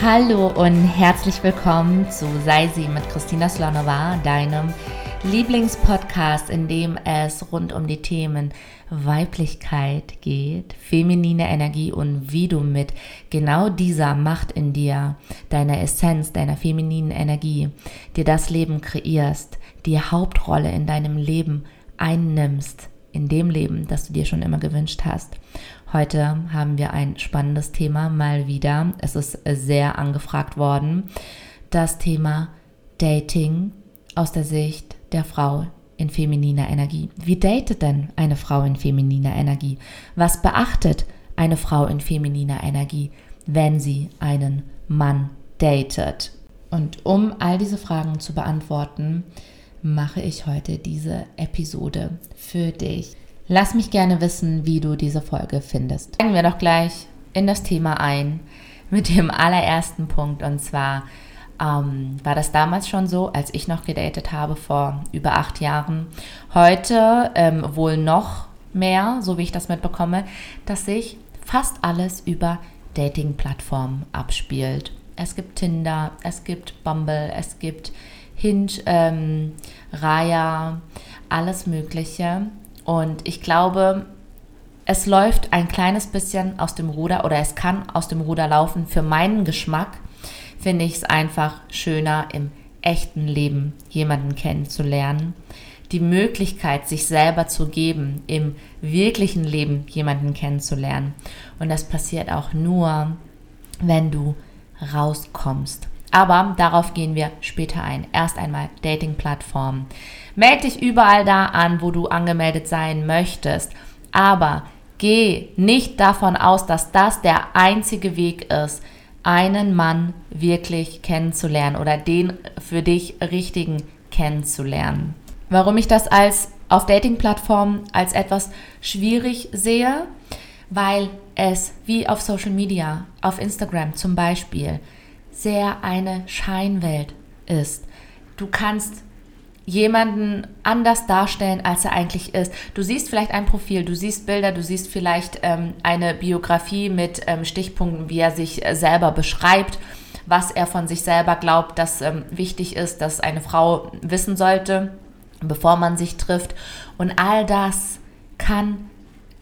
Hallo und herzlich willkommen zu Sei sie mit Christina Slonova, deinem Lieblingspodcast, in dem es rund um die Themen Weiblichkeit geht, feminine Energie und wie du mit genau dieser Macht in dir, deiner Essenz, deiner femininen Energie, dir das Leben kreierst, die Hauptrolle in deinem Leben einnimmst, in dem Leben, das du dir schon immer gewünscht hast. Heute haben wir ein spannendes Thema mal wieder. Es ist sehr angefragt worden. Das Thema Dating aus der Sicht der Frau in femininer Energie. Wie datet denn eine Frau in femininer Energie? Was beachtet eine Frau in femininer Energie, wenn sie einen Mann datet? Und um all diese Fragen zu beantworten, mache ich heute diese Episode für dich. Lass mich gerne wissen, wie du diese Folge findest. Steigen wir doch gleich in das Thema ein mit dem allerersten Punkt. Und zwar ähm, war das damals schon so, als ich noch gedatet habe vor über acht Jahren. Heute ähm, wohl noch mehr, so wie ich das mitbekomme, dass sich fast alles über Dating-Plattformen abspielt. Es gibt Tinder, es gibt Bumble, es gibt Hinge, ähm, Raya, alles Mögliche. Und ich glaube, es läuft ein kleines bisschen aus dem Ruder oder es kann aus dem Ruder laufen. Für meinen Geschmack finde ich es einfach schöner, im echten Leben jemanden kennenzulernen. Die Möglichkeit, sich selber zu geben, im wirklichen Leben jemanden kennenzulernen. Und das passiert auch nur, wenn du rauskommst. Aber darauf gehen wir später ein. Erst einmal Dating-Plattformen. Meld dich überall da an, wo du angemeldet sein möchtest. Aber geh nicht davon aus, dass das der einzige Weg ist, einen Mann wirklich kennenzulernen oder den für dich richtigen kennenzulernen. Warum ich das als auf Dating-Plattformen als etwas schwierig sehe, weil es wie auf Social Media, auf Instagram zum Beispiel, sehr eine Scheinwelt ist. Du kannst jemanden anders darstellen, als er eigentlich ist. Du siehst vielleicht ein Profil, du siehst Bilder, du siehst vielleicht ähm, eine Biografie mit ähm, Stichpunkten, wie er sich äh, selber beschreibt, was er von sich selber glaubt, dass ähm, wichtig ist, dass eine Frau wissen sollte, bevor man sich trifft. Und all das kann,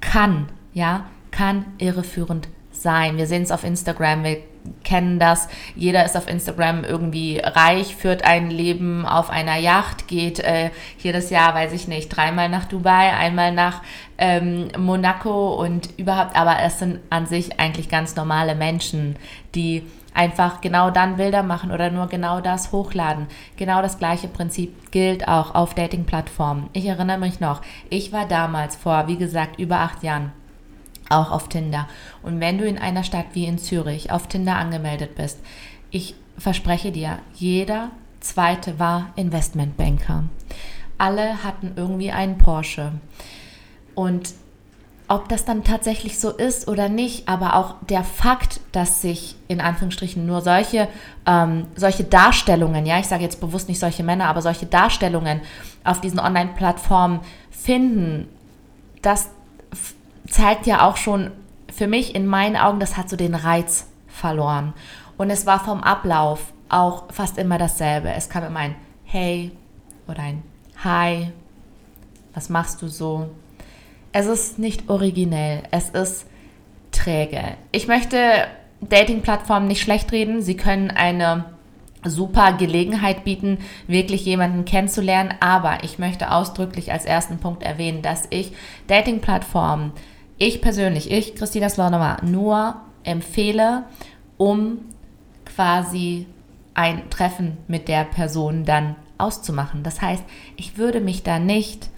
kann, ja, kann irreführend sein. Wir sehen es auf Instagram, wir kennen das. Jeder ist auf Instagram irgendwie reich, führt ein Leben auf einer Yacht, geht äh, jedes Jahr, weiß ich nicht, dreimal nach Dubai, einmal nach ähm, Monaco und überhaupt, aber es sind an sich eigentlich ganz normale Menschen, die einfach genau dann Bilder machen oder nur genau das hochladen. Genau das gleiche Prinzip gilt auch auf Dating-Plattformen. Ich erinnere mich noch, ich war damals vor, wie gesagt, über acht Jahren auch auf Tinder. Und wenn du in einer Stadt wie in Zürich auf Tinder angemeldet bist, ich verspreche dir, jeder zweite war Investmentbanker. Alle hatten irgendwie einen Porsche. Und ob das dann tatsächlich so ist oder nicht, aber auch der Fakt, dass sich in Anführungsstrichen nur solche, ähm, solche Darstellungen, ja, ich sage jetzt bewusst nicht solche Männer, aber solche Darstellungen auf diesen Online-Plattformen finden, das zeigt ja auch schon für mich in meinen Augen, das hat so den Reiz verloren. Und es war vom Ablauf auch fast immer dasselbe. Es kam immer ein Hey oder ein Hi, was machst du so? Es ist nicht originell, es ist träge. Ich möchte Dating-Plattformen nicht schlecht reden. Sie können eine super Gelegenheit bieten, wirklich jemanden kennenzulernen. Aber ich möchte ausdrücklich als ersten Punkt erwähnen, dass ich Dating-Plattformen ich persönlich, ich, Christina Slonova, nur empfehle, um quasi ein Treffen mit der Person dann auszumachen. Das heißt, ich würde mich da nicht,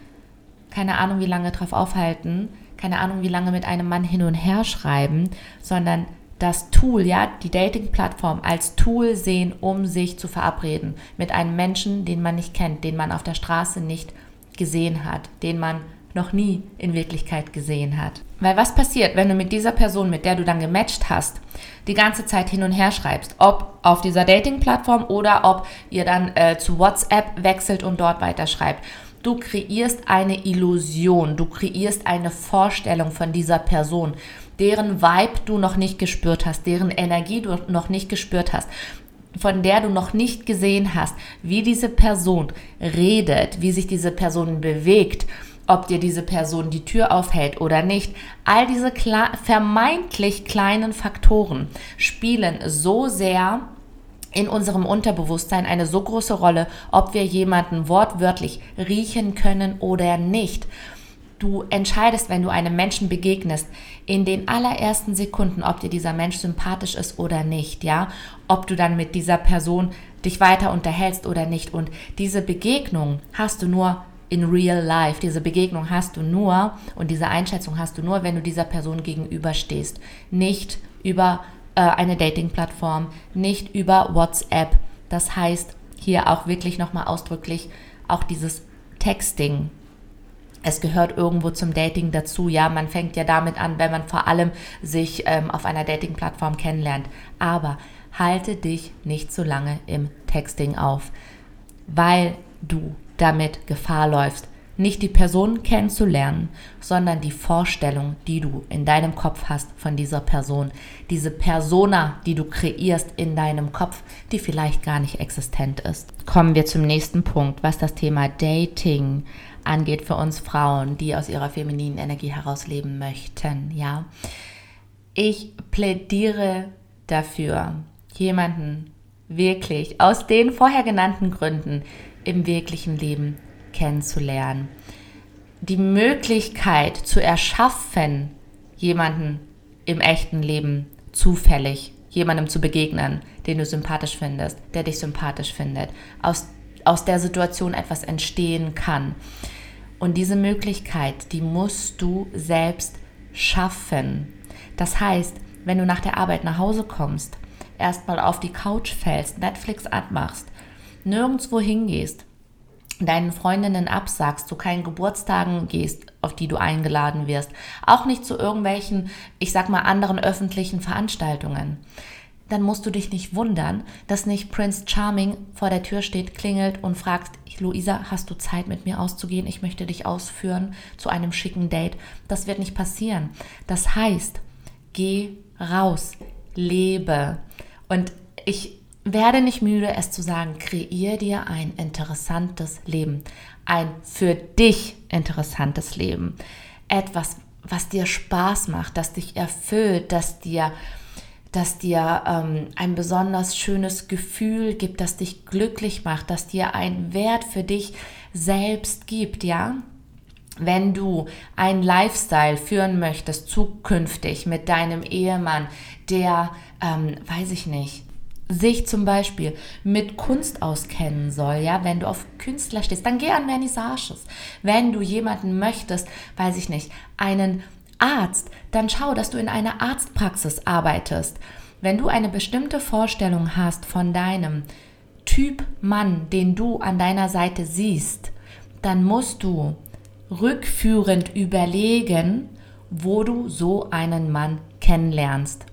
keine Ahnung wie lange drauf aufhalten, keine Ahnung wie lange mit einem Mann hin und her schreiben, sondern das Tool, ja, die Dating-Plattform als Tool sehen, um sich zu verabreden mit einem Menschen, den man nicht kennt, den man auf der Straße nicht gesehen hat, den man noch nie in Wirklichkeit gesehen hat. Weil was passiert, wenn du mit dieser Person, mit der du dann gematcht hast, die ganze Zeit hin und her schreibst, ob auf dieser Dating-Plattform oder ob ihr dann äh, zu WhatsApp wechselt und dort weiterschreibt. Du kreierst eine Illusion, du kreierst eine Vorstellung von dieser Person, deren Vibe du noch nicht gespürt hast, deren Energie du noch nicht gespürt hast, von der du noch nicht gesehen hast, wie diese Person redet, wie sich diese Person bewegt, ob dir diese Person die Tür aufhält oder nicht. All diese vermeintlich kleinen Faktoren spielen so sehr in unserem Unterbewusstsein eine so große Rolle, ob wir jemanden wortwörtlich riechen können oder nicht. Du entscheidest, wenn du einem Menschen begegnest, in den allerersten Sekunden, ob dir dieser Mensch sympathisch ist oder nicht, ja, ob du dann mit dieser Person dich weiter unterhältst oder nicht. Und diese Begegnung hast du nur in real life. Diese Begegnung hast du nur und diese Einschätzung hast du nur, wenn du dieser Person gegenüberstehst. Nicht über äh, eine Dating-Plattform, nicht über WhatsApp. Das heißt, hier auch wirklich nochmal ausdrücklich auch dieses Texting. Es gehört irgendwo zum Dating dazu. Ja, man fängt ja damit an, wenn man vor allem sich ähm, auf einer Dating-Plattform kennenlernt. Aber halte dich nicht zu lange im Texting auf, weil du damit Gefahr läufst, nicht die Person kennenzulernen, sondern die Vorstellung, die du in deinem Kopf hast von dieser Person. Diese Persona, die du kreierst in deinem Kopf, die vielleicht gar nicht existent ist. Kommen wir zum nächsten Punkt, was das Thema Dating angeht für uns Frauen, die aus ihrer femininen Energie herausleben möchten, ja. Ich plädiere dafür, jemanden wirklich aus den vorher genannten Gründen im wirklichen Leben kennenzulernen. Die Möglichkeit zu erschaffen, jemanden im echten Leben zufällig, jemandem zu begegnen, den du sympathisch findest, der dich sympathisch findet, aus, aus der Situation etwas entstehen kann. Und diese Möglichkeit, die musst du selbst schaffen. Das heißt, wenn du nach der Arbeit nach Hause kommst, erstmal auf die Couch fällst, Netflix anmachst, nirgendwo hingehst, deinen Freundinnen absagst, zu keinen Geburtstagen gehst, auf die du eingeladen wirst, auch nicht zu irgendwelchen, ich sag mal, anderen öffentlichen Veranstaltungen, dann musst du dich nicht wundern, dass nicht Prince Charming vor der Tür steht, klingelt und fragt, Luisa, hast du Zeit mit mir auszugehen? Ich möchte dich ausführen zu einem schicken Date. Das wird nicht passieren. Das heißt, geh raus, lebe. Und ich werde nicht müde, es zu sagen, kreier dir ein interessantes Leben. Ein für dich interessantes Leben. Etwas, was dir Spaß macht, das dich erfüllt, das dir, das dir ähm, ein besonders schönes Gefühl gibt, das dich glücklich macht, das dir einen Wert für dich selbst gibt, ja? Wenn du einen Lifestyle führen möchtest, zukünftig mit deinem Ehemann, der, ähm, weiß ich nicht, sich zum Beispiel mit Kunst auskennen soll, ja, wenn du auf Künstler stehst, dann geh an Vernissages. Wenn du jemanden möchtest, weiß ich nicht, einen Arzt, dann schau, dass du in einer Arztpraxis arbeitest. Wenn du eine bestimmte Vorstellung hast von deinem Typ Mann, den du an deiner Seite siehst, dann musst du rückführend überlegen, wo du so einen Mann kennenlernst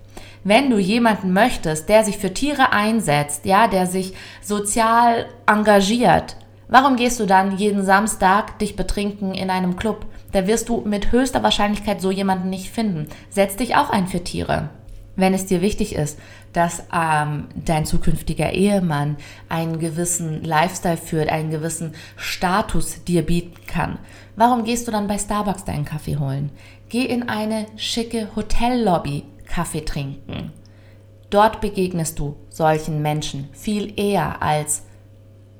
wenn du jemanden möchtest, der sich für Tiere einsetzt, ja, der sich sozial engagiert, warum gehst du dann jeden Samstag dich betrinken in einem Club? Da wirst du mit höchster Wahrscheinlichkeit so jemanden nicht finden. Setz dich auch ein für Tiere. Wenn es dir wichtig ist, dass ähm, dein zukünftiger Ehemann einen gewissen Lifestyle führt, einen gewissen Status dir bieten kann, warum gehst du dann bei Starbucks deinen Kaffee holen? Geh in eine schicke Hotellobby, Kaffee trinken. Dort begegnest du solchen Menschen viel eher als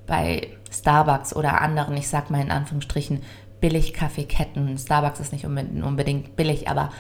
bei Starbucks oder anderen, ich sag mal in Anführungsstrichen, Billig-Kaffeeketten. Starbucks ist nicht unbedingt billig, aber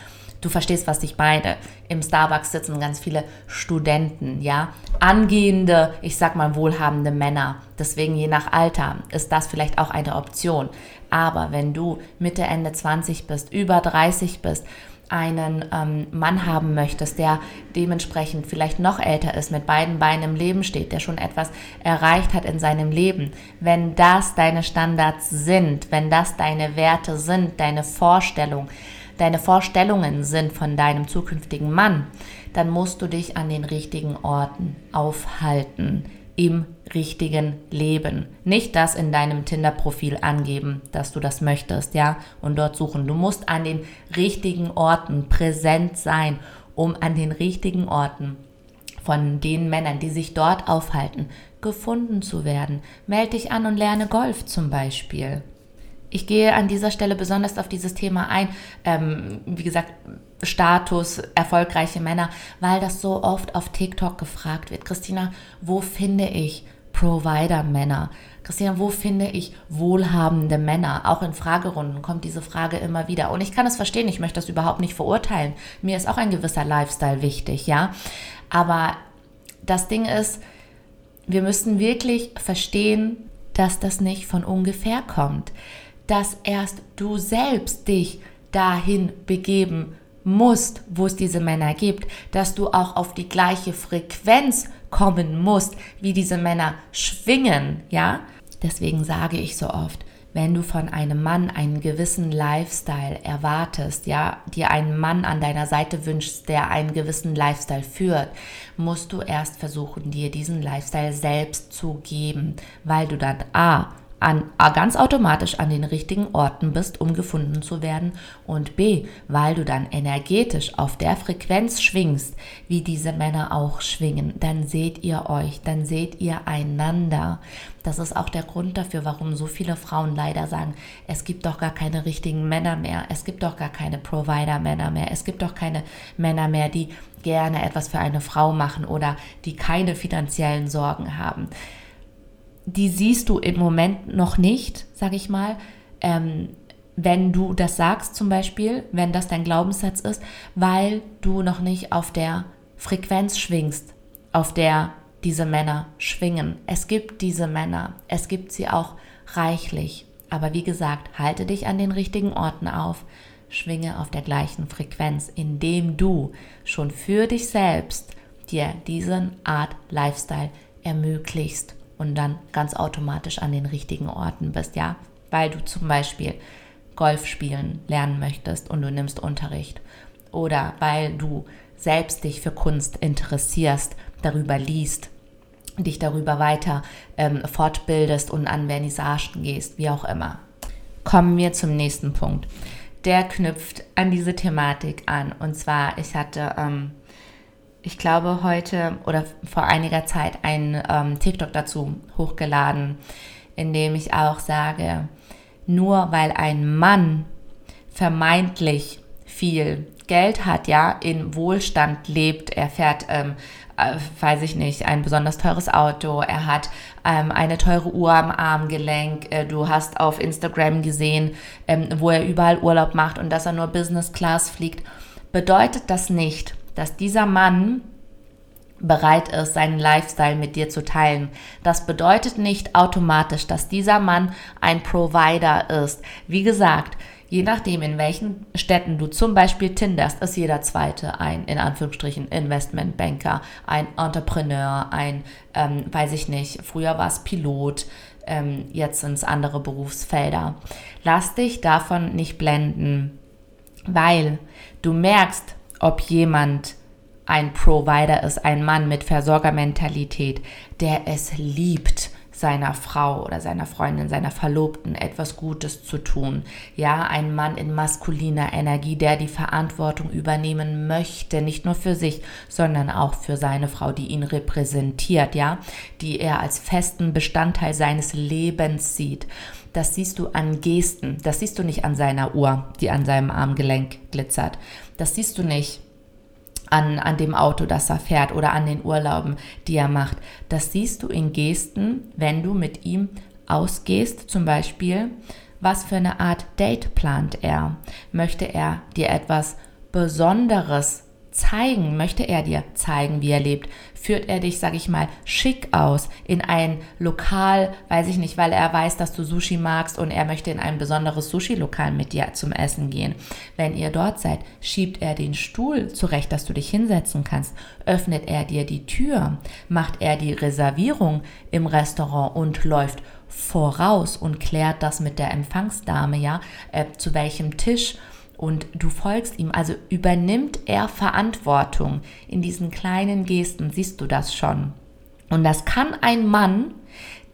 du verstehst, was ich meine. Im Starbucks sitzen ganz viele Studenten, ja, angehende, ich sag mal wohlhabende Männer. Deswegen je nach Alter ist das vielleicht auch eine Option. Aber wenn du Mitte, Ende 20 bist, über 30 bist, einen ähm, Mann haben möchtest, der dementsprechend vielleicht noch älter ist, mit beiden Beinen im Leben steht, der schon etwas erreicht hat in seinem Leben, wenn das deine Standards sind, wenn das deine Werte sind, deine Vorstellung, deine Vorstellungen sind von deinem zukünftigen Mann, dann musst du dich an den richtigen Orten aufhalten. Im richtigen Leben. Nicht das in deinem Tinder-Profil angeben, dass du das möchtest, ja, und dort suchen. Du musst an den richtigen Orten präsent sein, um an den richtigen Orten von den Männern, die sich dort aufhalten, gefunden zu werden. Meld dich an und lerne Golf zum Beispiel. Ich gehe an dieser Stelle besonders auf dieses Thema ein. Ähm, wie gesagt, Status, erfolgreiche Männer, weil das so oft auf TikTok gefragt wird. Christina, wo finde ich Provider-Männer? Christina, wo finde ich wohlhabende Männer? Auch in Fragerunden kommt diese Frage immer wieder. Und ich kann es verstehen, ich möchte das überhaupt nicht verurteilen. Mir ist auch ein gewisser Lifestyle wichtig, ja. Aber das Ding ist, wir müssen wirklich verstehen, dass das nicht von ungefähr kommt. Dass erst du selbst dich dahin begeben musst, wo es diese Männer gibt, dass du auch auf die gleiche Frequenz kommen musst, wie diese Männer schwingen, ja? Deswegen sage ich so oft, wenn du von einem Mann einen gewissen Lifestyle erwartest, ja, dir einen Mann an deiner Seite wünschst, der einen gewissen Lifestyle führt, musst du erst versuchen, dir diesen Lifestyle selbst zu geben, weil du dann A an, ganz automatisch an den richtigen Orten bist, um gefunden zu werden und b, weil du dann energetisch auf der Frequenz schwingst, wie diese Männer auch schwingen, dann seht ihr euch, dann seht ihr einander. Das ist auch der Grund dafür, warum so viele Frauen leider sagen, es gibt doch gar keine richtigen Männer mehr, es gibt doch gar keine Provider-Männer mehr, es gibt doch keine Männer mehr, die gerne etwas für eine Frau machen oder die keine finanziellen Sorgen haben die siehst du im Moment noch nicht, sag ich mal. Ähm, wenn du das sagst zum Beispiel, wenn das dein Glaubenssatz ist, weil du noch nicht auf der Frequenz schwingst, auf der diese Männer schwingen. Es gibt diese Männer, es gibt sie auch reichlich. Aber wie gesagt, halte dich an den richtigen Orten auf, schwinge auf der gleichen Frequenz, indem du schon für dich selbst dir diesen Art Lifestyle ermöglicht und dann ganz automatisch an den richtigen Orten bist, ja, weil du zum Beispiel Golf spielen lernen möchtest und du nimmst Unterricht oder weil du selbst dich für Kunst interessierst, darüber liest, dich darüber weiter ähm, fortbildest und an Vernissagen gehst, wie auch immer. Kommen wir zum nächsten Punkt. Der knüpft an diese Thematik an. Und zwar, ich hatte ähm, ich glaube, heute oder vor einiger Zeit ein ähm, TikTok dazu hochgeladen, in dem ich auch sage, nur weil ein Mann vermeintlich viel Geld hat, ja, in Wohlstand lebt, er fährt, ähm, äh, weiß ich nicht, ein besonders teures Auto, er hat ähm, eine teure Uhr am Armgelenk, äh, du hast auf Instagram gesehen, ähm, wo er überall Urlaub macht und dass er nur Business Class fliegt, bedeutet das nicht, dass dieser Mann bereit ist, seinen Lifestyle mit dir zu teilen. Das bedeutet nicht automatisch, dass dieser Mann ein Provider ist. Wie gesagt, je nachdem, in welchen Städten du zum Beispiel tinderst, ist jeder zweite ein, in Anführungsstrichen, Investmentbanker, ein Entrepreneur, ein, ähm, weiß ich nicht, früher war es Pilot, ähm, jetzt sind es andere Berufsfelder. Lass dich davon nicht blenden, weil du merkst, ob jemand ein Provider ist, ein Mann mit Versorgermentalität, der es liebt, seiner Frau oder seiner Freundin, seiner Verlobten etwas Gutes zu tun. Ja, ein Mann in maskuliner Energie, der die Verantwortung übernehmen möchte, nicht nur für sich, sondern auch für seine Frau, die ihn repräsentiert, ja, die er als festen Bestandteil seines Lebens sieht. Das siehst du an Gesten, das siehst du nicht an seiner Uhr, die an seinem Armgelenk glitzert. Das siehst du nicht an, an dem Auto, das er fährt oder an den Urlauben, die er macht. Das siehst du in Gesten, wenn du mit ihm ausgehst, zum Beispiel, was für eine Art Date plant er? Möchte er dir etwas Besonderes zeigen? Möchte er dir zeigen, wie er lebt? Führt er dich, sag ich mal, schick aus in ein Lokal, weiß ich nicht, weil er weiß, dass du Sushi magst und er möchte in ein besonderes Sushi-Lokal mit dir zum Essen gehen. Wenn ihr dort seid, schiebt er den Stuhl zurecht, dass du dich hinsetzen kannst. Öffnet er dir die Tür? Macht er die Reservierung im Restaurant und läuft voraus und klärt das mit der Empfangsdame, ja, äh, zu welchem Tisch und du folgst ihm, also übernimmt er Verantwortung. In diesen kleinen Gesten siehst du das schon. Und das kann ein Mann,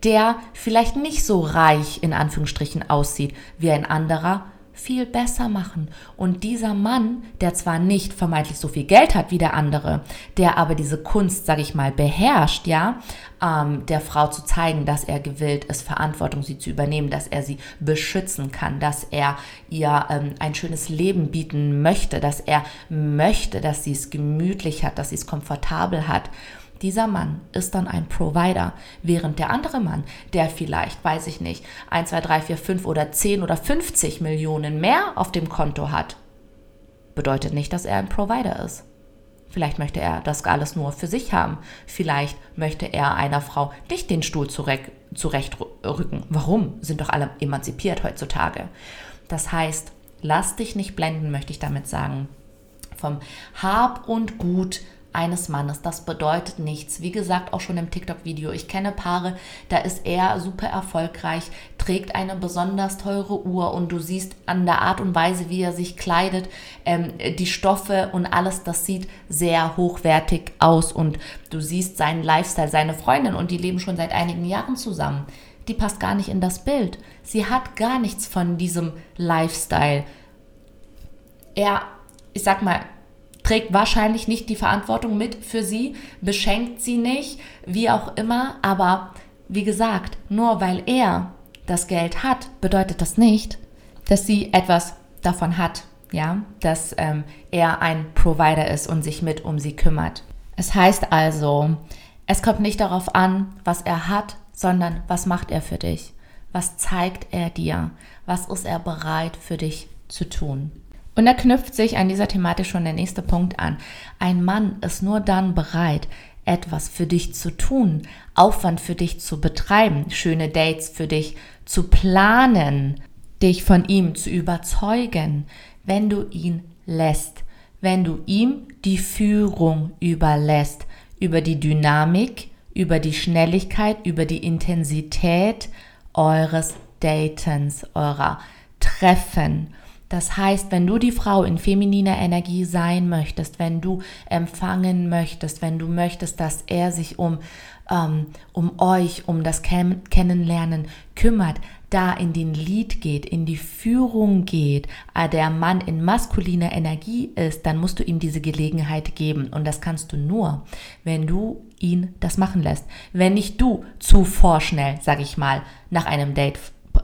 der vielleicht nicht so reich in Anführungsstrichen aussieht wie ein anderer, viel besser machen. Und dieser Mann, der zwar nicht vermeintlich so viel Geld hat wie der andere, der aber diese Kunst, sag ich mal, beherrscht, ja, ähm, der Frau zu zeigen, dass er gewillt ist, Verantwortung sie zu übernehmen, dass er sie beschützen kann, dass er ihr ähm, ein schönes Leben bieten möchte, dass er möchte, dass sie es gemütlich hat, dass sie es komfortabel hat dieser Mann ist dann ein Provider, während der andere Mann, der vielleicht, weiß ich nicht, 1, 2, 3, 4, 5 oder 10 oder 50 Millionen mehr auf dem Konto hat, bedeutet nicht, dass er ein Provider ist. Vielleicht möchte er das alles nur für sich haben. Vielleicht möchte er einer Frau nicht den Stuhl zurechtrücken. Warum? Sind doch alle emanzipiert heutzutage. Das heißt, lass dich nicht blenden, möchte ich damit sagen. Vom Hab und Gut eines Mannes. Das bedeutet nichts. Wie gesagt, auch schon im TikTok-Video. Ich kenne Paare, da ist er super erfolgreich, trägt eine besonders teure Uhr und du siehst an der Art und Weise, wie er sich kleidet, ähm, die Stoffe und alles, das sieht sehr hochwertig aus und du siehst seinen Lifestyle, seine Freundin und die leben schon seit einigen Jahren zusammen. Die passt gar nicht in das Bild. Sie hat gar nichts von diesem Lifestyle. Er, ich sag mal, trägt wahrscheinlich nicht die Verantwortung mit für sie, beschenkt sie nicht, wie auch immer. Aber wie gesagt, nur weil er das Geld hat, bedeutet das nicht, dass sie etwas davon hat, ja, dass ähm, er ein Provider ist und sich mit um sie kümmert. Es heißt also, es kommt nicht darauf an, was er hat, sondern was macht er für dich? Was zeigt er dir? Was ist er bereit für dich zu tun? Und da knüpft sich an dieser Thematik schon der nächste Punkt an. Ein Mann ist nur dann bereit, etwas für dich zu tun, Aufwand für dich zu betreiben, schöne Dates für dich zu planen, dich von ihm zu überzeugen, wenn du ihn lässt, wenn du ihm die Führung überlässt, über die Dynamik, über die Schnelligkeit, über die Intensität eures Datens, eurer Treffen das heißt, wenn du die Frau in femininer Energie sein möchtest, wenn du empfangen möchtest, wenn du möchtest, dass er sich um, ähm, um euch, um das Ken Kennenlernen kümmert, da in den Lied geht, in die Führung geht, äh, der Mann in maskuliner Energie ist, dann musst du ihm diese Gelegenheit geben. Und das kannst du nur, wenn du ihn das machen lässt. Wenn nicht du zu vorschnell, sag ich mal, nach einem Date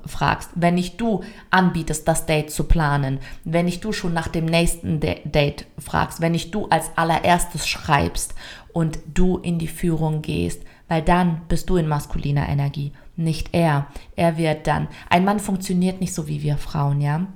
fragst, wenn nicht du anbietest, das Date zu planen, wenn nicht du schon nach dem nächsten Date fragst, wenn nicht du als allererstes schreibst und du in die Führung gehst, weil dann bist du in maskuliner Energie, nicht er. Er wird dann. Ein Mann funktioniert nicht so wie wir Frauen, ja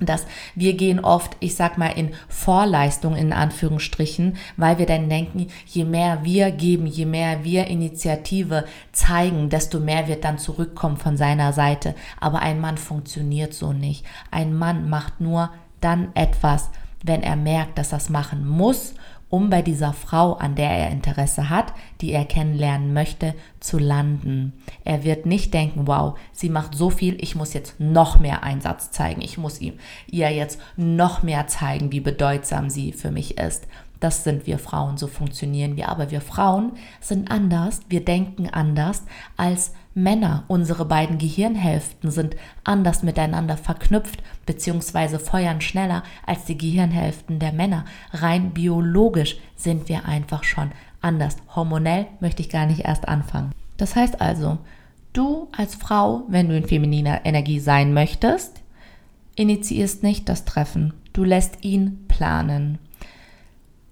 dass wir gehen oft, ich sag mal, in Vorleistung in Anführungsstrichen, weil wir dann denken, je mehr wir geben, je mehr wir Initiative zeigen, desto mehr wird dann zurückkommen von seiner Seite. Aber ein Mann funktioniert so nicht. Ein Mann macht nur dann etwas, wenn er merkt, dass er es machen muss um bei dieser Frau, an der er Interesse hat, die er kennenlernen möchte, zu landen. Er wird nicht denken, wow, sie macht so viel, ich muss jetzt noch mehr Einsatz zeigen, ich muss ihm ihr jetzt noch mehr zeigen, wie bedeutsam sie für mich ist. Das sind wir Frauen, so funktionieren wir. Aber wir Frauen sind anders, wir denken anders als Männer. Unsere beiden Gehirnhälften sind anders miteinander verknüpft bzw. feuern schneller als die Gehirnhälften der Männer. Rein biologisch sind wir einfach schon anders. Hormonell möchte ich gar nicht erst anfangen. Das heißt also, du als Frau, wenn du in femininer Energie sein möchtest, initiierst nicht das Treffen. Du lässt ihn planen.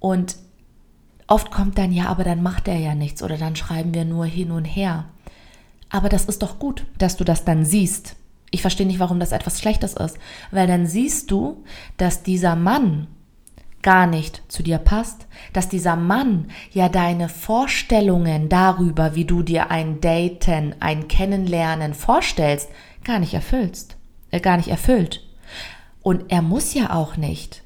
Und oft kommt dann, ja, aber dann macht er ja nichts oder dann schreiben wir nur hin und her. Aber das ist doch gut, dass du das dann siehst. Ich verstehe nicht, warum das etwas Schlechtes ist, weil dann siehst du, dass dieser Mann gar nicht zu dir passt, dass dieser Mann ja deine Vorstellungen darüber, wie du dir ein Daten, ein Kennenlernen vorstellst, gar nicht erfüllst, äh, gar nicht erfüllt. Und er muss ja auch nicht.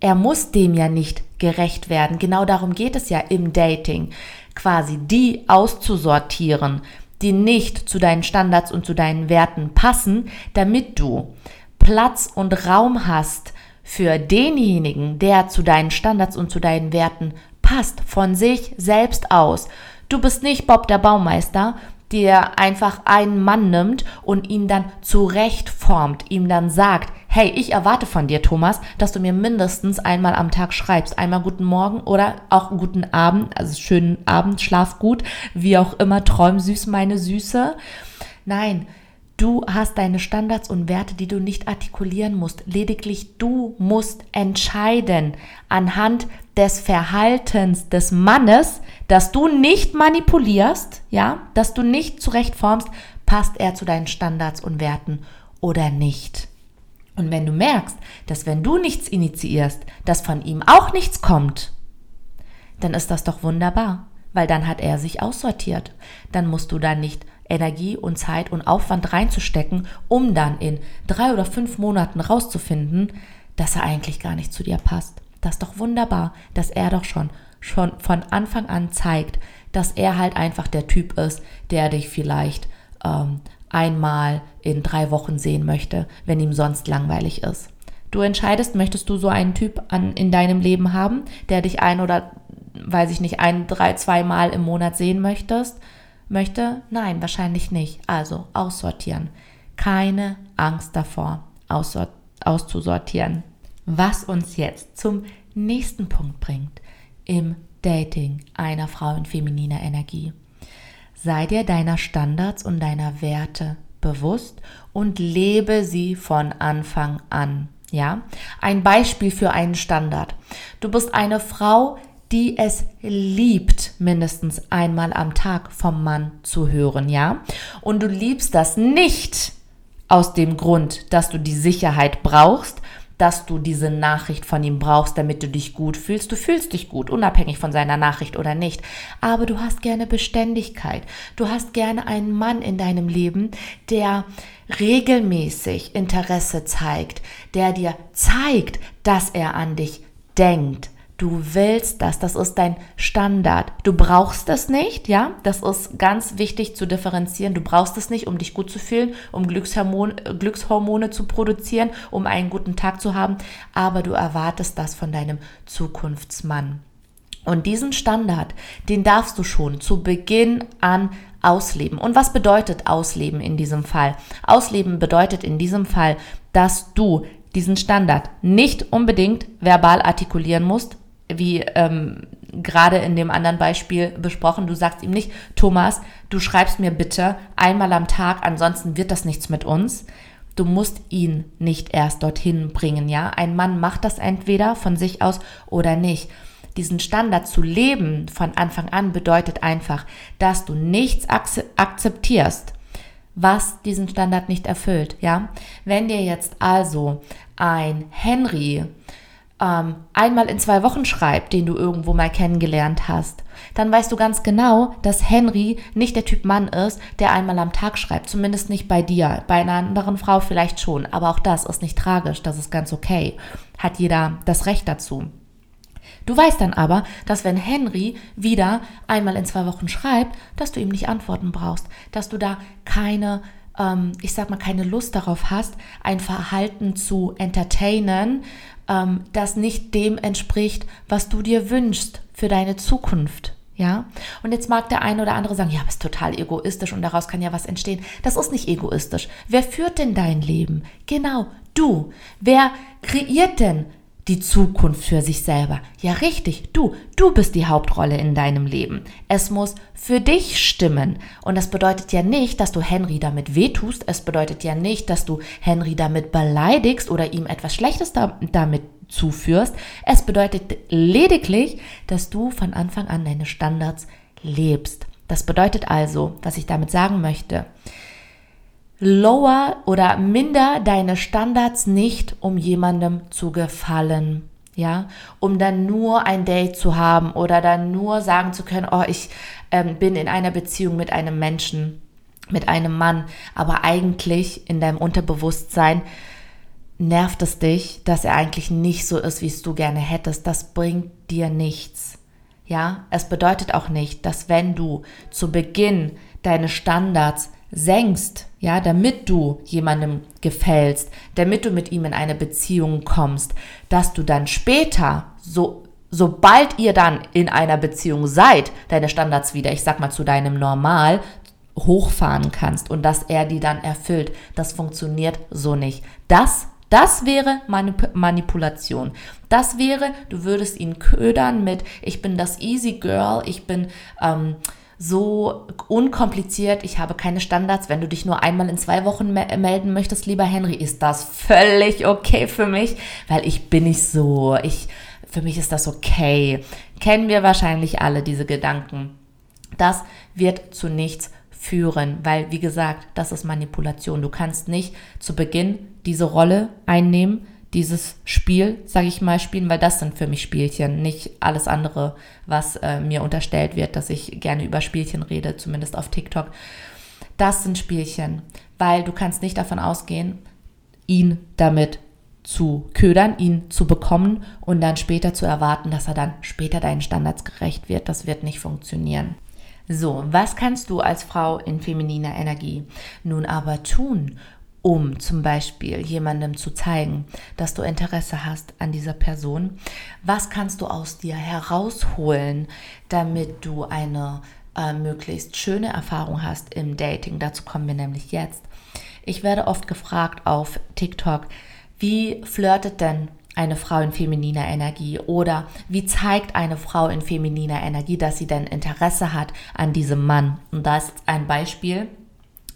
Er muss dem ja nicht gerecht werden. Genau darum geht es ja im Dating. Quasi die auszusortieren, die nicht zu deinen Standards und zu deinen Werten passen, damit du Platz und Raum hast für denjenigen, der zu deinen Standards und zu deinen Werten passt, von sich selbst aus. Du bist nicht Bob der Baumeister, der einfach einen Mann nimmt und ihn dann zurechtformt, ihm dann sagt, hey, ich erwarte von dir, Thomas, dass du mir mindestens einmal am Tag schreibst. Einmal guten Morgen oder auch guten Abend, also schönen Abend, schlaf gut, wie auch immer, träum süß, meine Süße. Nein, Du hast deine Standards und Werte, die du nicht artikulieren musst. Lediglich du musst entscheiden anhand des Verhaltens des Mannes, dass du nicht manipulierst, ja, dass du nicht zurechtformst, passt er zu deinen Standards und Werten oder nicht. Und wenn du merkst, dass wenn du nichts initiierst, dass von ihm auch nichts kommt, dann ist das doch wunderbar, weil dann hat er sich aussortiert. Dann musst du da nicht Energie und Zeit und Aufwand reinzustecken, um dann in drei oder fünf Monaten rauszufinden, dass er eigentlich gar nicht zu dir passt. Das ist doch wunderbar, dass er doch schon, schon von Anfang an zeigt, dass er halt einfach der Typ ist, der dich vielleicht ähm, einmal in drei Wochen sehen möchte, wenn ihm sonst langweilig ist. Du entscheidest, möchtest du so einen Typ an, in deinem Leben haben, der dich ein oder, weiß ich nicht, ein, drei, zweimal im Monat sehen möchtest Möchte? Nein, wahrscheinlich nicht. Also aussortieren. Keine Angst davor, auszusortieren. Was uns jetzt zum nächsten Punkt bringt im Dating einer Frau in femininer Energie. Sei dir deiner Standards und deiner Werte bewusst und lebe sie von Anfang an. Ja, ein Beispiel für einen Standard. Du bist eine Frau, die es liebt, mindestens einmal am Tag vom Mann zu hören, ja? Und du liebst das nicht aus dem Grund, dass du die Sicherheit brauchst, dass du diese Nachricht von ihm brauchst, damit du dich gut fühlst. Du fühlst dich gut, unabhängig von seiner Nachricht oder nicht. Aber du hast gerne Beständigkeit. Du hast gerne einen Mann in deinem Leben, der regelmäßig Interesse zeigt, der dir zeigt, dass er an dich denkt, Du willst das, das ist dein Standard. Du brauchst es nicht, ja? Das ist ganz wichtig zu differenzieren. Du brauchst es nicht, um dich gut zu fühlen, um Glückshormone, Glückshormone zu produzieren, um einen guten Tag zu haben, aber du erwartest das von deinem Zukunftsmann. Und diesen Standard, den darfst du schon zu Beginn an ausleben. Und was bedeutet ausleben in diesem Fall? Ausleben bedeutet in diesem Fall, dass du diesen Standard nicht unbedingt verbal artikulieren musst, wie ähm, gerade in dem anderen Beispiel besprochen, du sagst ihm nicht, Thomas, du schreibst mir bitte einmal am Tag, ansonsten wird das nichts mit uns. Du musst ihn nicht erst dorthin bringen, ja? Ein Mann macht das entweder von sich aus oder nicht. Diesen Standard zu leben von Anfang an bedeutet einfach, dass du nichts akzeptierst, was diesen Standard nicht erfüllt, ja? Wenn dir jetzt also ein Henry ähm, einmal in zwei Wochen schreibt, den du irgendwo mal kennengelernt hast, dann weißt du ganz genau, dass Henry nicht der Typ Mann ist, der einmal am Tag schreibt. Zumindest nicht bei dir. Bei einer anderen Frau vielleicht schon. Aber auch das ist nicht tragisch. Das ist ganz okay. Hat jeder das Recht dazu. Du weißt dann aber, dass wenn Henry wieder einmal in zwei Wochen schreibt, dass du ihm nicht antworten brauchst, dass du da keine, ähm, ich sag mal, keine Lust darauf hast, ein Verhalten zu entertainen, ähm, das nicht dem entspricht, was du dir wünschst für deine Zukunft. Ja, und jetzt mag der eine oder andere sagen, ja, das ist total egoistisch und daraus kann ja was entstehen. Das ist nicht egoistisch. Wer führt denn dein Leben? Genau, du. Wer kreiert denn die Zukunft für sich selber. Ja, richtig, du, du bist die Hauptrolle in deinem Leben. Es muss für dich stimmen. Und das bedeutet ja nicht, dass du Henry damit wehtust. Es bedeutet ja nicht, dass du Henry damit beleidigst oder ihm etwas Schlechtes da, damit zuführst. Es bedeutet lediglich, dass du von Anfang an deine Standards lebst. Das bedeutet also, was ich damit sagen möchte, lower oder minder deine Standards nicht, um jemandem zu gefallen. Ja, um dann nur ein Date zu haben oder dann nur sagen zu können, oh, ich ähm, bin in einer Beziehung mit einem Menschen, mit einem Mann, aber eigentlich in deinem Unterbewusstsein nervt es dich, dass er eigentlich nicht so ist, wie es du gerne hättest. Das bringt dir nichts. Ja, es bedeutet auch nicht, dass wenn du zu Beginn deine Standards senkst, ja, damit du jemandem gefällst, damit du mit ihm in eine Beziehung kommst, dass du dann später so sobald ihr dann in einer Beziehung seid, deine Standards wieder, ich sag mal, zu deinem Normal hochfahren kannst und dass er die dann erfüllt. Das funktioniert so nicht. Das das wäre Manip Manipulation. Das wäre, du würdest ihn ködern mit, ich bin das Easy Girl, ich bin ähm, so unkompliziert, ich habe keine Standards. Wenn du dich nur einmal in zwei Wochen me melden möchtest, lieber Henry, ist das völlig okay für mich, weil ich bin nicht so. Ich, für mich ist das okay. Kennen wir wahrscheinlich alle diese Gedanken. Das wird zu nichts führen, weil wie gesagt, das ist Manipulation. Du kannst nicht zu Beginn diese Rolle einnehmen, dieses Spiel, sage ich mal, spielen, weil das sind für mich Spielchen, nicht alles andere, was äh, mir unterstellt wird, dass ich gerne über Spielchen rede, zumindest auf TikTok. Das sind Spielchen, weil du kannst nicht davon ausgehen, ihn damit zu ködern, ihn zu bekommen und dann später zu erwarten, dass er dann später deinen Standards gerecht wird. Das wird nicht funktionieren. So, was kannst du als Frau in femininer Energie nun aber tun, um zum Beispiel jemandem zu zeigen, dass du Interesse hast an dieser Person? Was kannst du aus dir herausholen, damit du eine äh, möglichst schöne Erfahrung hast im Dating? Dazu kommen wir nämlich jetzt. Ich werde oft gefragt auf TikTok, wie flirtet denn eine Frau in femininer Energie oder wie zeigt eine Frau in femininer Energie, dass sie denn Interesse hat an diesem Mann. Und da ist ein Beispiel,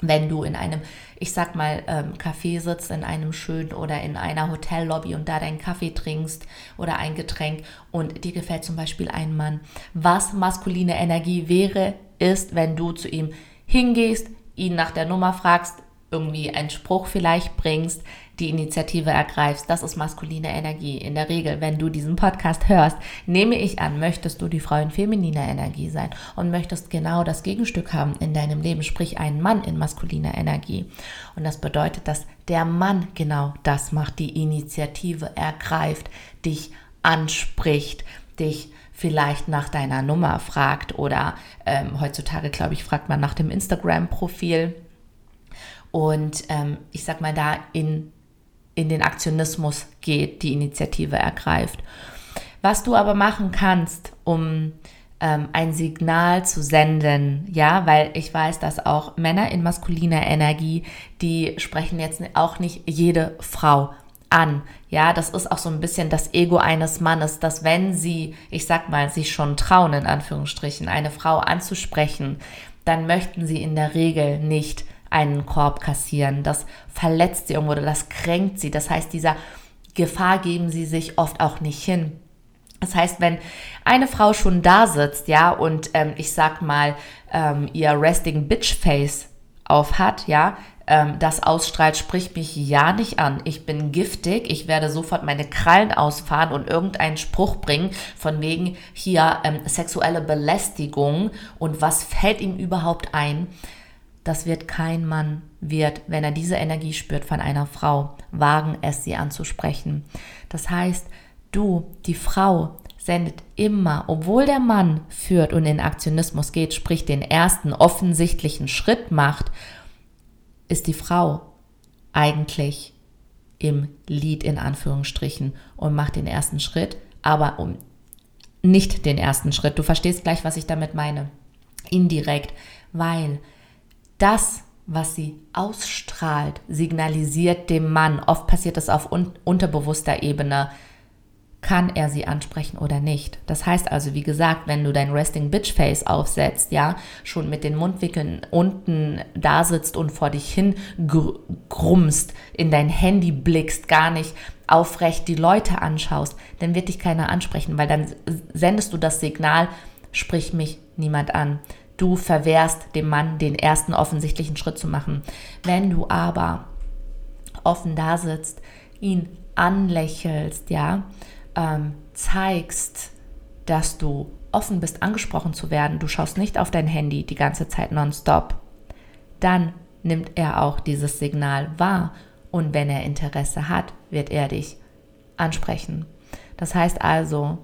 wenn du in einem, ich sag mal, ähm, Café sitzt, in einem schönen oder in einer Hotellobby und da deinen Kaffee trinkst oder ein Getränk und dir gefällt zum Beispiel ein Mann. Was maskuline Energie wäre, ist, wenn du zu ihm hingehst, ihn nach der Nummer fragst, irgendwie einen Spruch vielleicht bringst, die Initiative ergreifst. Das ist maskuline Energie. In der Regel, wenn du diesen Podcast hörst, nehme ich an, möchtest du die Frau in femininer Energie sein und möchtest genau das Gegenstück haben in deinem Leben, sprich einen Mann in maskuliner Energie. Und das bedeutet, dass der Mann genau das macht, die Initiative ergreift, dich anspricht, dich vielleicht nach deiner Nummer fragt oder ähm, heutzutage, glaube ich, fragt man nach dem Instagram-Profil und ähm, ich sag mal da in, in den Aktionismus geht, die Initiative ergreift. Was du aber machen kannst, um ähm, ein Signal zu senden, ja, weil ich weiß, dass auch Männer in maskuliner Energie, die sprechen jetzt auch nicht jede Frau an. Ja, das ist auch so ein bisschen das Ego eines Mannes, dass wenn sie, ich sag mal, sich schon trauen, in Anführungsstrichen, eine Frau anzusprechen, dann möchten sie in der Regel nicht einen Korb kassieren. Das verletzt sie irgendwo oder das kränkt sie. Das heißt, dieser Gefahr geben sie sich oft auch nicht hin. Das heißt, wenn eine Frau schon da sitzt, ja, und ähm, ich sag mal, ähm, ihr Resting Bitch Face auf hat, ja, ähm, das ausstrahlt, spricht mich ja nicht an. Ich bin giftig, ich werde sofort meine Krallen ausfahren und irgendeinen Spruch bringen, von wegen hier ähm, sexuelle Belästigung und was fällt ihm überhaupt ein? Das wird kein Mann wird, wenn er diese Energie spürt von einer Frau, wagen es sie anzusprechen. Das heißt, du, die Frau, sendet immer, obwohl der Mann führt und in Aktionismus geht, sprich den ersten offensichtlichen Schritt macht, ist die Frau eigentlich im Lied in Anführungsstrichen und macht den ersten Schritt, aber um nicht den ersten Schritt. Du verstehst gleich, was ich damit meine. Indirekt, weil das, was sie ausstrahlt, signalisiert dem Mann, oft passiert es auf un unterbewusster Ebene, kann er sie ansprechen oder nicht. Das heißt also, wie gesagt, wenn du dein Resting Bitch Face aufsetzt, ja, schon mit den Mundwickeln unten da sitzt und vor dich hin grummst, in dein Handy blickst, gar nicht aufrecht die Leute anschaust, dann wird dich keiner ansprechen, weil dann sendest du das Signal, sprich mich niemand an du verwehrst dem Mann den ersten offensichtlichen Schritt zu machen. Wenn du aber offen da sitzt, ihn anlächelst, ja, ähm, zeigst, dass du offen bist, angesprochen zu werden, du schaust nicht auf dein Handy die ganze Zeit nonstop, dann nimmt er auch dieses Signal wahr und wenn er Interesse hat, wird er dich ansprechen. Das heißt also,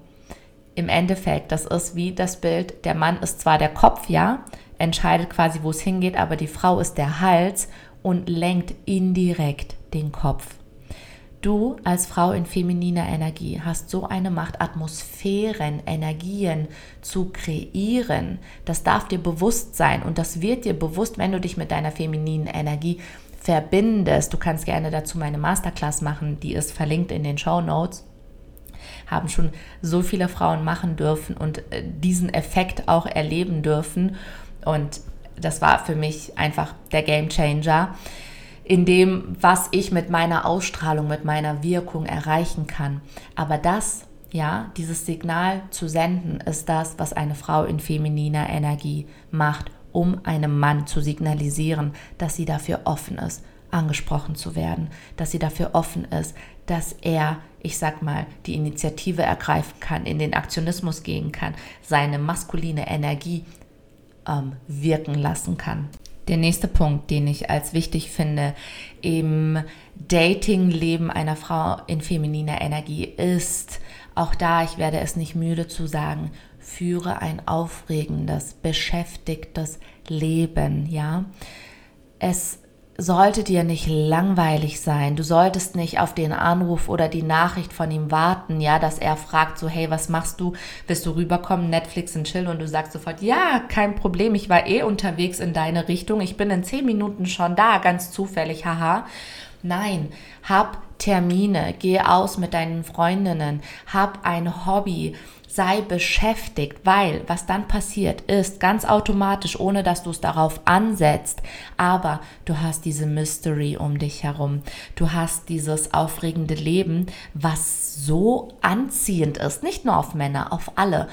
im Endeffekt, das ist wie das Bild, der Mann ist zwar der Kopf, ja, entscheidet quasi, wo es hingeht, aber die Frau ist der Hals und lenkt indirekt den Kopf. Du als Frau in femininer Energie hast so eine Macht, Atmosphären, Energien zu kreieren. Das darf dir bewusst sein und das wird dir bewusst, wenn du dich mit deiner femininen Energie verbindest. Du kannst gerne dazu meine Masterclass machen, die ist verlinkt in den Show Notes. Haben schon so viele Frauen machen dürfen und äh, diesen Effekt auch erleben dürfen. Und das war für mich einfach der Game Changer in dem, was ich mit meiner Ausstrahlung, mit meiner Wirkung erreichen kann. Aber das, ja, dieses Signal zu senden, ist das, was eine Frau in femininer Energie macht, um einem Mann zu signalisieren, dass sie dafür offen ist, angesprochen zu werden, dass sie dafür offen ist, dass er, ich sag mal, die Initiative ergreifen kann, in den Aktionismus gehen kann, seine maskuline Energie ähm, wirken lassen kann. Der nächste Punkt, den ich als wichtig finde im Dating-Leben einer Frau in femininer Energie ist, auch da, ich werde es nicht müde zu sagen, führe ein aufregendes, beschäftigtes Leben, ja. Es sollte dir nicht langweilig sein. Du solltest nicht auf den Anruf oder die Nachricht von ihm warten, ja, dass er fragt so, hey, was machst du? Willst du rüberkommen, Netflix und chill? Und du sagst sofort, ja, kein Problem, ich war eh unterwegs in deine Richtung. Ich bin in zehn Minuten schon da, ganz zufällig, haha. Nein, hab Termine, geh aus mit deinen Freundinnen, hab ein Hobby, sei beschäftigt, weil was dann passiert ist, ganz automatisch, ohne dass du es darauf ansetzt, aber du hast diese Mystery um dich herum. Du hast dieses aufregende Leben, was so anziehend ist, nicht nur auf Männer, auf alle.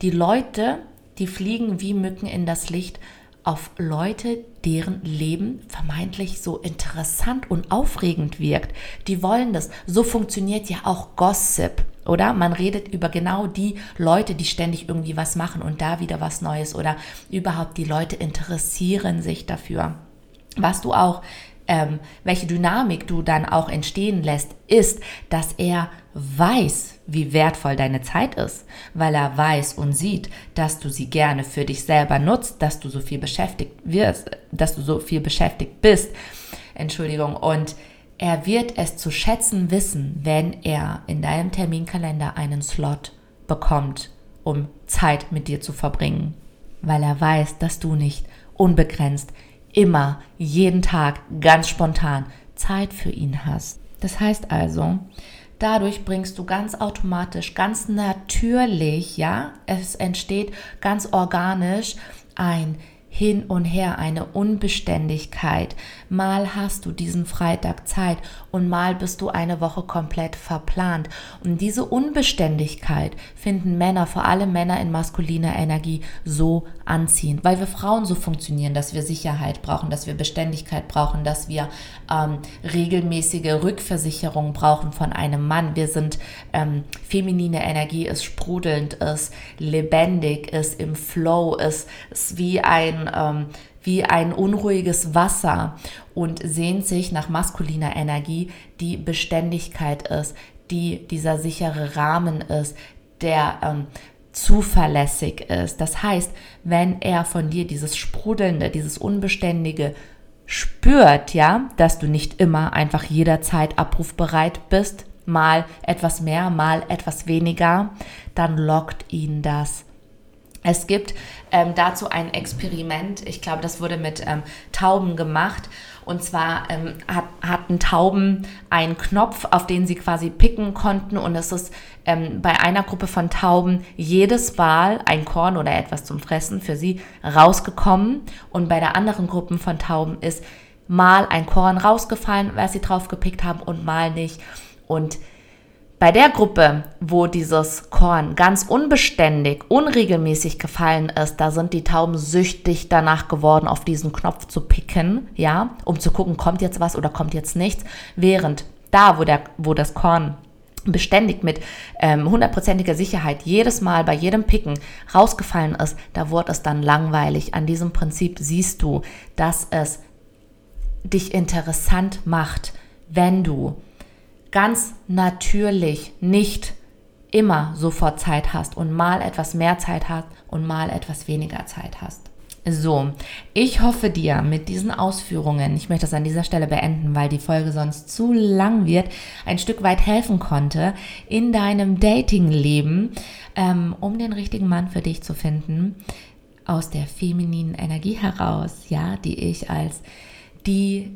Die Leute, die fliegen wie Mücken in das Licht auf Leute, deren Leben vermeintlich so interessant und aufregend wirkt. Die wollen das. So funktioniert ja auch Gossip. Oder man redet über genau die Leute, die ständig irgendwie was machen und da wieder was Neues oder überhaupt die Leute interessieren sich dafür. Was du auch, ähm, welche Dynamik du dann auch entstehen lässt, ist, dass er weiß, wie wertvoll deine Zeit ist, weil er weiß und sieht, dass du sie gerne für dich selber nutzt, dass du so viel beschäftigt wirst, dass du so viel beschäftigt bist. Entschuldigung und er wird es zu schätzen wissen, wenn er in deinem Terminkalender einen Slot bekommt, um Zeit mit dir zu verbringen, weil er weiß, dass du nicht unbegrenzt immer, jeden Tag, ganz spontan Zeit für ihn hast. Das heißt also, dadurch bringst du ganz automatisch, ganz natürlich, ja, es entsteht ganz organisch ein hin und her, eine Unbeständigkeit. Mal hast du diesen Freitag Zeit und mal bist du eine Woche komplett verplant. Und diese Unbeständigkeit finden Männer, vor allem Männer in maskuliner Energie, so anziehend, weil wir Frauen so funktionieren, dass wir Sicherheit brauchen, dass wir Beständigkeit brauchen, dass wir ähm, regelmäßige Rückversicherung brauchen von einem Mann. Wir sind ähm, feminine Energie, ist sprudelnd, ist lebendig, ist im Flow, ist, ist wie ein ähm, wie ein unruhiges Wasser und sehnt sich nach maskuliner Energie, die Beständigkeit ist, die dieser sichere Rahmen ist, der ähm, zuverlässig ist. Das heißt, wenn er von dir dieses Sprudelnde, dieses Unbeständige spürt, ja, dass du nicht immer einfach jederzeit abrufbereit bist, mal etwas mehr, mal etwas weniger, dann lockt ihn das es gibt ähm, dazu ein Experiment, ich glaube, das wurde mit ähm, Tauben gemacht. Und zwar ähm, hat, hatten Tauben einen Knopf, auf den sie quasi picken konnten. Und es ist ähm, bei einer Gruppe von Tauben jedes Mal ein Korn oder etwas zum Fressen für sie rausgekommen. Und bei der anderen Gruppe von Tauben ist mal ein Korn rausgefallen, weil sie drauf gepickt haben und mal nicht. Und bei der Gruppe, wo dieses Korn ganz unbeständig, unregelmäßig gefallen ist, da sind die Tauben süchtig danach geworden, auf diesen Knopf zu picken, ja, um zu gucken, kommt jetzt was oder kommt jetzt nichts. Während da, wo, der, wo das Korn beständig mit ähm, hundertprozentiger Sicherheit jedes Mal bei jedem Picken rausgefallen ist, da wurde es dann langweilig. An diesem Prinzip siehst du, dass es dich interessant macht, wenn du ganz natürlich nicht immer sofort Zeit hast und mal etwas mehr Zeit hast und mal etwas weniger Zeit hast. So, ich hoffe dir mit diesen Ausführungen, ich möchte das an dieser Stelle beenden, weil die Folge sonst zu lang wird, ein Stück weit helfen konnte in deinem Datingleben, ähm, um den richtigen Mann für dich zu finden, aus der femininen Energie heraus, ja, die ich als die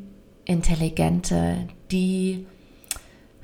intelligente, die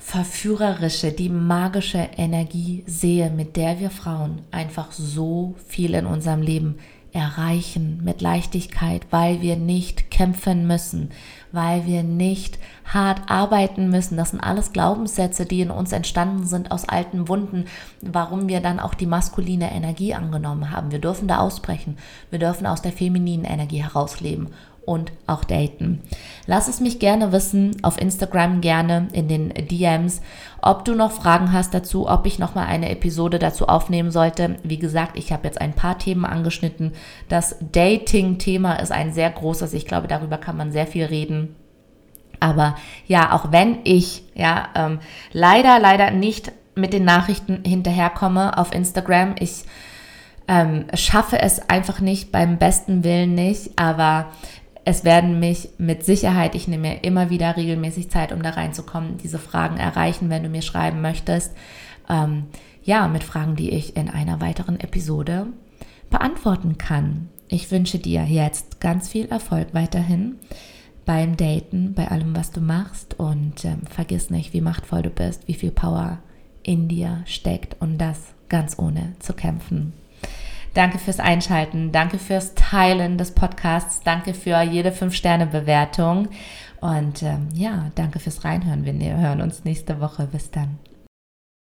verführerische, die magische Energie sehe, mit der wir Frauen einfach so viel in unserem Leben erreichen mit Leichtigkeit, weil wir nicht kämpfen müssen, weil wir nicht hart arbeiten müssen. Das sind alles Glaubenssätze, die in uns entstanden sind aus alten Wunden, warum wir dann auch die maskuline Energie angenommen haben. Wir dürfen da ausbrechen. Wir dürfen aus der femininen Energie herausleben und auch daten. Lass es mich gerne wissen, auf Instagram gerne in den DMs, ob du noch Fragen hast dazu, ob ich nochmal eine Episode dazu aufnehmen sollte. Wie gesagt, ich habe jetzt ein paar Themen angeschnitten. Das Dating-Thema ist ein sehr großes. Ich glaube, darüber kann man sehr viel reden. Aber ja, auch wenn ich ja ähm, leider, leider nicht mit den Nachrichten hinterherkomme auf Instagram, ich ähm, schaffe es einfach nicht, beim besten Willen nicht, aber es werden mich mit Sicherheit, ich nehme mir immer wieder regelmäßig Zeit, um da reinzukommen, diese Fragen erreichen, wenn du mir schreiben möchtest. Ähm, ja, mit Fragen, die ich in einer weiteren Episode beantworten kann. Ich wünsche dir jetzt ganz viel Erfolg weiterhin beim Daten, bei allem, was du machst und ähm, vergiss nicht, wie machtvoll du bist, wie viel Power in dir steckt und das ganz ohne zu kämpfen. Danke fürs Einschalten, danke fürs Teilen des Podcasts, danke für jede 5-Sterne-Bewertung und ähm, ja, danke fürs Reinhören. Wir hören uns nächste Woche. Bis dann.